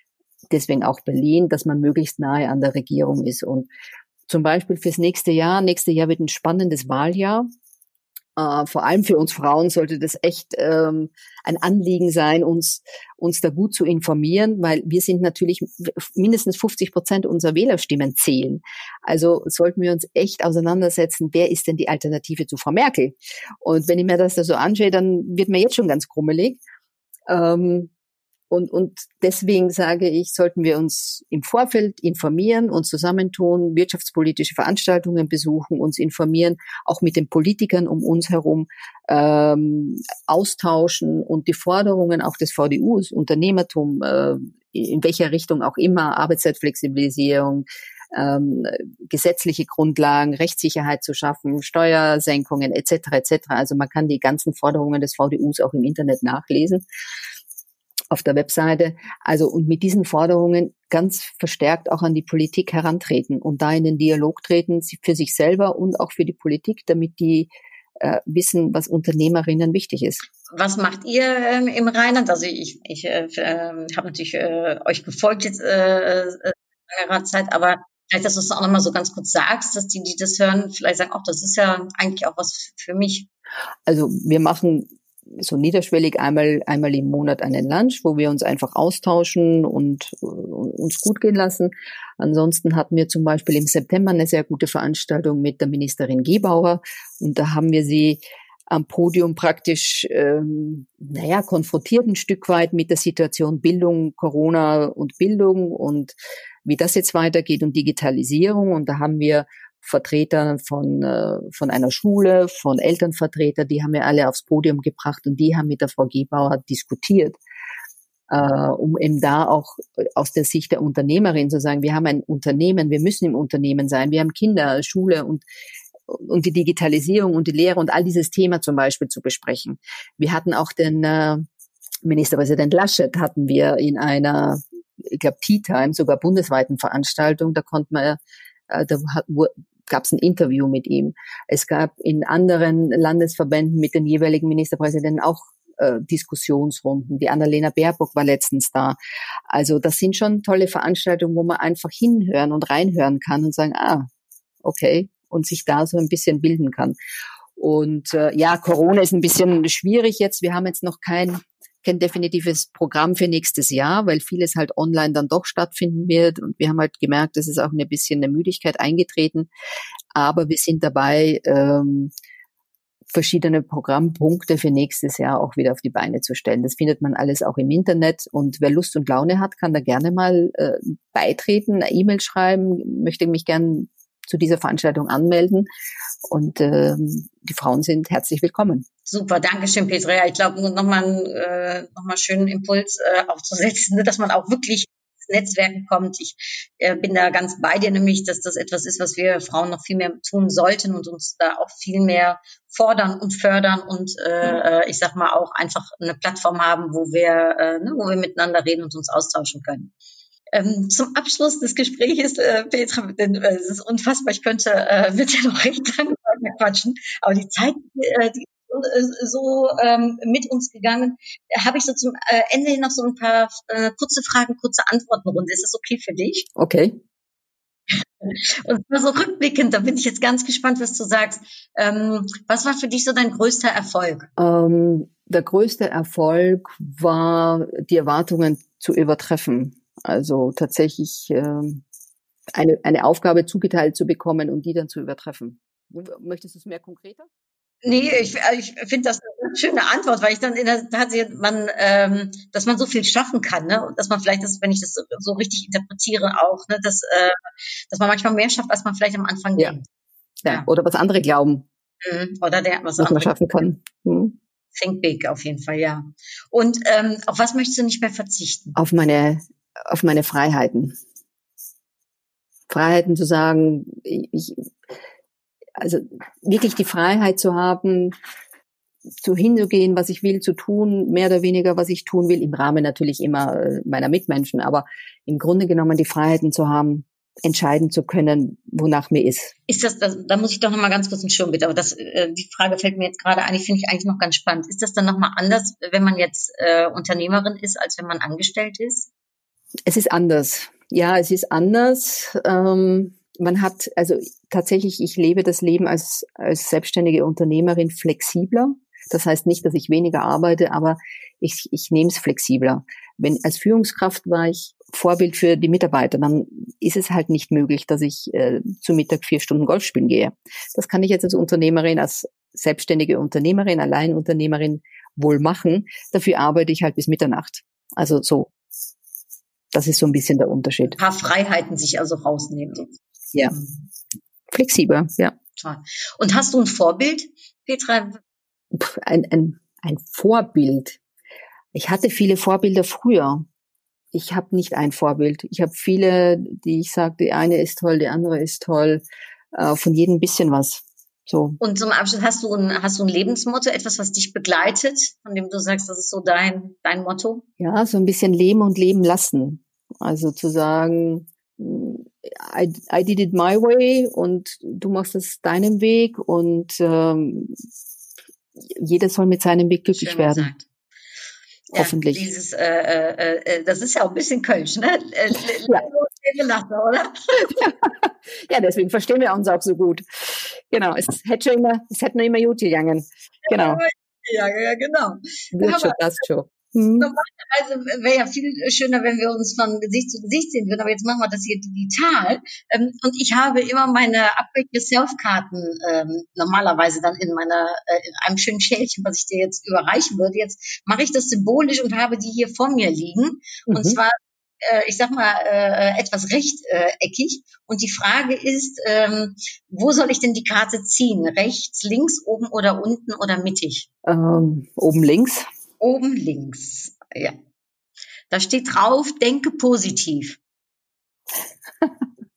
Deswegen auch Berlin, dass man möglichst nahe an der Regierung ist. Und zum Beispiel fürs nächste Jahr, nächste Jahr wird ein spannendes Wahljahr. Äh, vor allem für uns Frauen sollte das echt ähm, ein Anliegen sein, uns, uns da gut zu informieren, weil wir sind natürlich mindestens 50 Prozent unserer Wählerstimmen zählen. Also sollten wir uns echt auseinandersetzen, wer ist denn die Alternative zu Frau Merkel? Und wenn ich mir das da so anschaue, dann wird mir jetzt schon ganz krummelig. Ähm, und, und deswegen sage ich, sollten wir uns im Vorfeld informieren, uns zusammentun, wirtschaftspolitische Veranstaltungen besuchen, uns informieren, auch mit den Politikern um uns herum ähm, austauschen und die Forderungen auch des VDUs, Unternehmertum, äh, in welcher Richtung auch immer, Arbeitszeitflexibilisierung, ähm, gesetzliche Grundlagen, Rechtssicherheit zu schaffen, Steuersenkungen etc. etc. Also man kann die ganzen Forderungen des VDUs auch im Internet nachlesen auf der Webseite. Also und mit diesen Forderungen ganz verstärkt auch an die Politik herantreten und da in den Dialog treten, für sich selber und auch für die Politik, damit die äh, wissen, was Unternehmerinnen wichtig ist. Was macht ihr ähm, im Rheinland? Also ich, ich äh, äh, habe natürlich äh, euch gefolgt jetzt äh, äh, längerer Zeit, aber vielleicht, dass du es auch nochmal so ganz kurz sagst, dass die, die das hören, vielleicht sagen, auch das ist ja eigentlich auch was für mich. Also wir machen so niederschwellig einmal, einmal im Monat einen Lunch, wo wir uns einfach austauschen und uh, uns gut gehen lassen. Ansonsten hatten wir zum Beispiel im September eine sehr gute Veranstaltung mit der Ministerin Gebauer und da haben wir sie am Podium praktisch, ähm, naja, konfrontiert ein Stück weit mit der Situation Bildung, Corona und Bildung und wie das jetzt weitergeht und Digitalisierung. Und da haben wir Vertreter von, äh, von einer Schule, von Elternvertreter, die haben wir alle aufs Podium gebracht und die haben mit der Frau Gebauer diskutiert, äh, um eben da auch aus der Sicht der Unternehmerin zu sagen, wir haben ein Unternehmen, wir müssen im Unternehmen sein, wir haben Kinder, Schule und und die Digitalisierung und die Lehre und all dieses Thema zum Beispiel zu besprechen. Wir hatten auch den äh, Ministerpräsident Laschet hatten wir in einer, ich glaube, Tea Time, sogar bundesweiten Veranstaltung, da konnte man, äh, da gab es ein Interview mit ihm. Es gab in anderen Landesverbänden mit den jeweiligen Ministerpräsidenten auch äh, Diskussionsrunden. Die Annalena Baerbock war letztens da. Also das sind schon tolle Veranstaltungen, wo man einfach hinhören und reinhören kann und sagen, ah, okay, und sich da so ein bisschen bilden kann. Und äh, ja, Corona ist ein bisschen schwierig jetzt. Wir haben jetzt noch kein kein definitives Programm für nächstes Jahr, weil vieles halt online dann doch stattfinden wird. Und wir haben halt gemerkt, es ist auch ein bisschen eine Müdigkeit eingetreten. Aber wir sind dabei, ähm, verschiedene Programmpunkte für nächstes Jahr auch wieder auf die Beine zu stellen. Das findet man alles auch im Internet und wer Lust und Laune hat, kann da gerne mal äh, beitreten, eine E-Mail schreiben, möchte mich gern zu dieser Veranstaltung anmelden und ähm, die Frauen sind herzlich willkommen. Super, danke schön, Petra. Ja, ich glaube, nochmal einen äh, noch schönen Impuls äh, aufzusetzen, ne, dass man auch wirklich Netzwerken kommt. Ich äh, bin da ganz bei dir, nämlich, dass das etwas ist, was wir Frauen noch viel mehr tun sollten und uns da auch viel mehr fordern und fördern und äh, ich sag mal auch einfach eine Plattform haben, wo wir, äh, ne, wo wir miteinander reden und uns austauschen können. Ähm, zum Abschluss des Gesprächs, äh, Petra, denn äh, es ist unfassbar, ich könnte, äh, wird ja noch recht lange quatschen, aber die Zeit, äh, die äh, so ähm, mit uns gegangen. Habe ich so zum äh, Ende noch so ein paar äh, kurze Fragen, kurze Antwortenrunde. Ist das okay für dich? Okay. Und so rückblickend, da bin ich jetzt ganz gespannt, was du sagst. Ähm, was war für dich so dein größter Erfolg? Ähm, der größte Erfolg war, die Erwartungen zu übertreffen. Also tatsächlich ähm, eine, eine Aufgabe zugeteilt zu bekommen und die dann zu übertreffen. Möchtest du es mehr konkreter? Nee, ich, äh, ich finde das eine schöne Antwort, weil ich dann in der Tat sehe, man, ähm, dass man so viel schaffen kann, ne? Und dass man vielleicht, das, wenn ich das so richtig interpretiere, auch, ne, dass, äh, dass man manchmal mehr schafft, als man vielleicht am Anfang ja. denkt. Ja. ja. Oder was andere glauben. Mhm. Oder der, was, was andere man schaffen kann. Mhm. Think big auf jeden Fall, ja. Und ähm, auf was möchtest du nicht mehr verzichten? Auf meine, auf meine Freiheiten. Freiheiten zu sagen, ich, also wirklich die Freiheit zu haben, zu hinzugehen, was ich will, zu tun, mehr oder weniger, was ich tun will, im Rahmen natürlich immer äh, meiner Mitmenschen, aber im Grunde genommen die Freiheiten zu haben, entscheiden zu können, wonach mir ist. Ist das, das da muss ich doch noch mal ganz kurz einen Schirm bitte, aber das, äh, die Frage fällt mir jetzt gerade ein, ich finde ich eigentlich noch ganz spannend. Ist das dann noch mal anders, wenn man jetzt äh, Unternehmerin ist, als wenn man angestellt ist? Es ist anders. Ja, es ist anders. Ähm, man hat, also tatsächlich, ich lebe das Leben als, als selbstständige Unternehmerin flexibler. Das heißt nicht, dass ich weniger arbeite, aber ich, ich nehme es flexibler. Wenn als Führungskraft war ich Vorbild für die Mitarbeiter, dann ist es halt nicht möglich, dass ich äh, zu Mittag vier Stunden Golf spielen gehe. Das kann ich jetzt als Unternehmerin, als selbstständige Unternehmerin, Alleinunternehmerin wohl machen. Dafür arbeite ich halt bis Mitternacht. Also so. Das ist so ein bisschen der Unterschied. Ein paar Freiheiten sich also rausnehmen. Ja. Flexibel, ja. Toll. Und hast du ein Vorbild, Petra? Ein, ein, ein Vorbild. Ich hatte viele Vorbilder früher. Ich habe nicht ein Vorbild. Ich habe viele, die ich sage, die eine ist toll, die andere ist toll. Äh, von jedem bisschen was. So. Und zum Abschluss hast du ein, hast du ein Lebensmotto, etwas, was dich begleitet, von dem du sagst, das ist so dein, dein Motto? Ja, so ein bisschen leben und leben lassen. Also zu sagen, I, I did it my way und du machst es deinem Weg und ähm, jeder soll mit seinem Weg glücklich Schön werden. Gesagt. Hoffentlich. Ja, dieses, äh, äh, äh, das ist ja auch ein bisschen Kölsch, ne? Äh, ja. Gelassen, oder? ja, deswegen verstehen wir uns auch so gut. Genau, es hätte schon immer, es hätte noch immer gut gegangen. Genau. Ja, ja, genau. Wird schon, das schon. Mhm. Normalerweise wäre ja viel schöner, wenn wir uns von Gesicht zu Gesicht sehen würden, aber jetzt machen wir das hier digital. Ähm, und ich habe immer meine Upgrade Yourself-Karten ähm, normalerweise dann in meiner äh, in einem schönen Schälchen, was ich dir jetzt überreichen würde. Jetzt mache ich das symbolisch und habe die hier vor mir liegen. Mhm. Und zwar äh, ich sag mal, äh, etwas rechteckig. Und die Frage ist, ähm, wo soll ich denn die Karte ziehen? Rechts, links, oben oder unten oder mittig? Ähm, oben links oben links. Ja. Da steht drauf, denke positiv.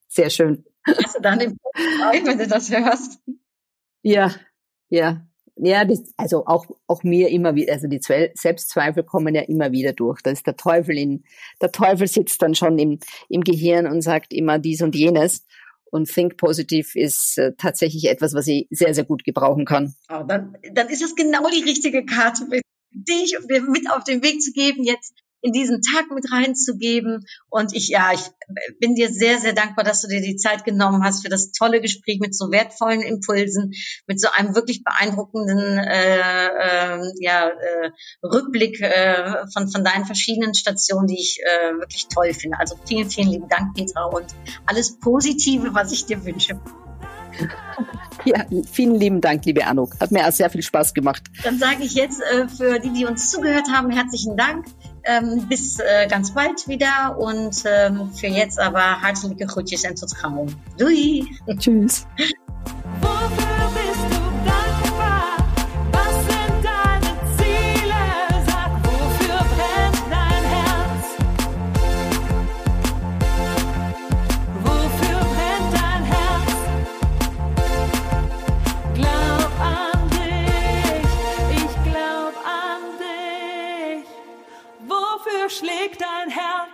Sehr schön. Hast du dann den Punkt, wenn du das hörst? Ja, ja. Ja, das, also auch, auch mir immer wieder, also die Selbstzweifel kommen ja immer wieder durch. Da ist der Teufel in, der Teufel sitzt dann schon im, im Gehirn und sagt immer dies und jenes. Und Think Positive ist äh, tatsächlich etwas, was ich sehr, sehr gut gebrauchen kann. Oh, dann, dann ist das genau die richtige Karte dich mit auf den Weg zu geben, jetzt in diesen Tag mit reinzugeben. Und ich, ja, ich bin dir sehr, sehr dankbar, dass du dir die Zeit genommen hast für das tolle Gespräch mit so wertvollen Impulsen, mit so einem wirklich beeindruckenden äh, äh, ja, äh, Rückblick äh, von, von deinen verschiedenen Stationen, die ich äh, wirklich toll finde. Also vielen, vielen lieben Dank, Petra, und alles Positive, was ich dir wünsche. Ja, vielen lieben Dank, liebe Anuk. Hat mir auch sehr viel Spaß gemacht. Dann sage ich jetzt äh, für die, die uns zugehört haben, herzlichen Dank. Ähm, bis äh, ganz bald wieder und ähm, für jetzt aber herzliche Groetjes und gauw. Doei. Tschüss. schlägt dein Herz?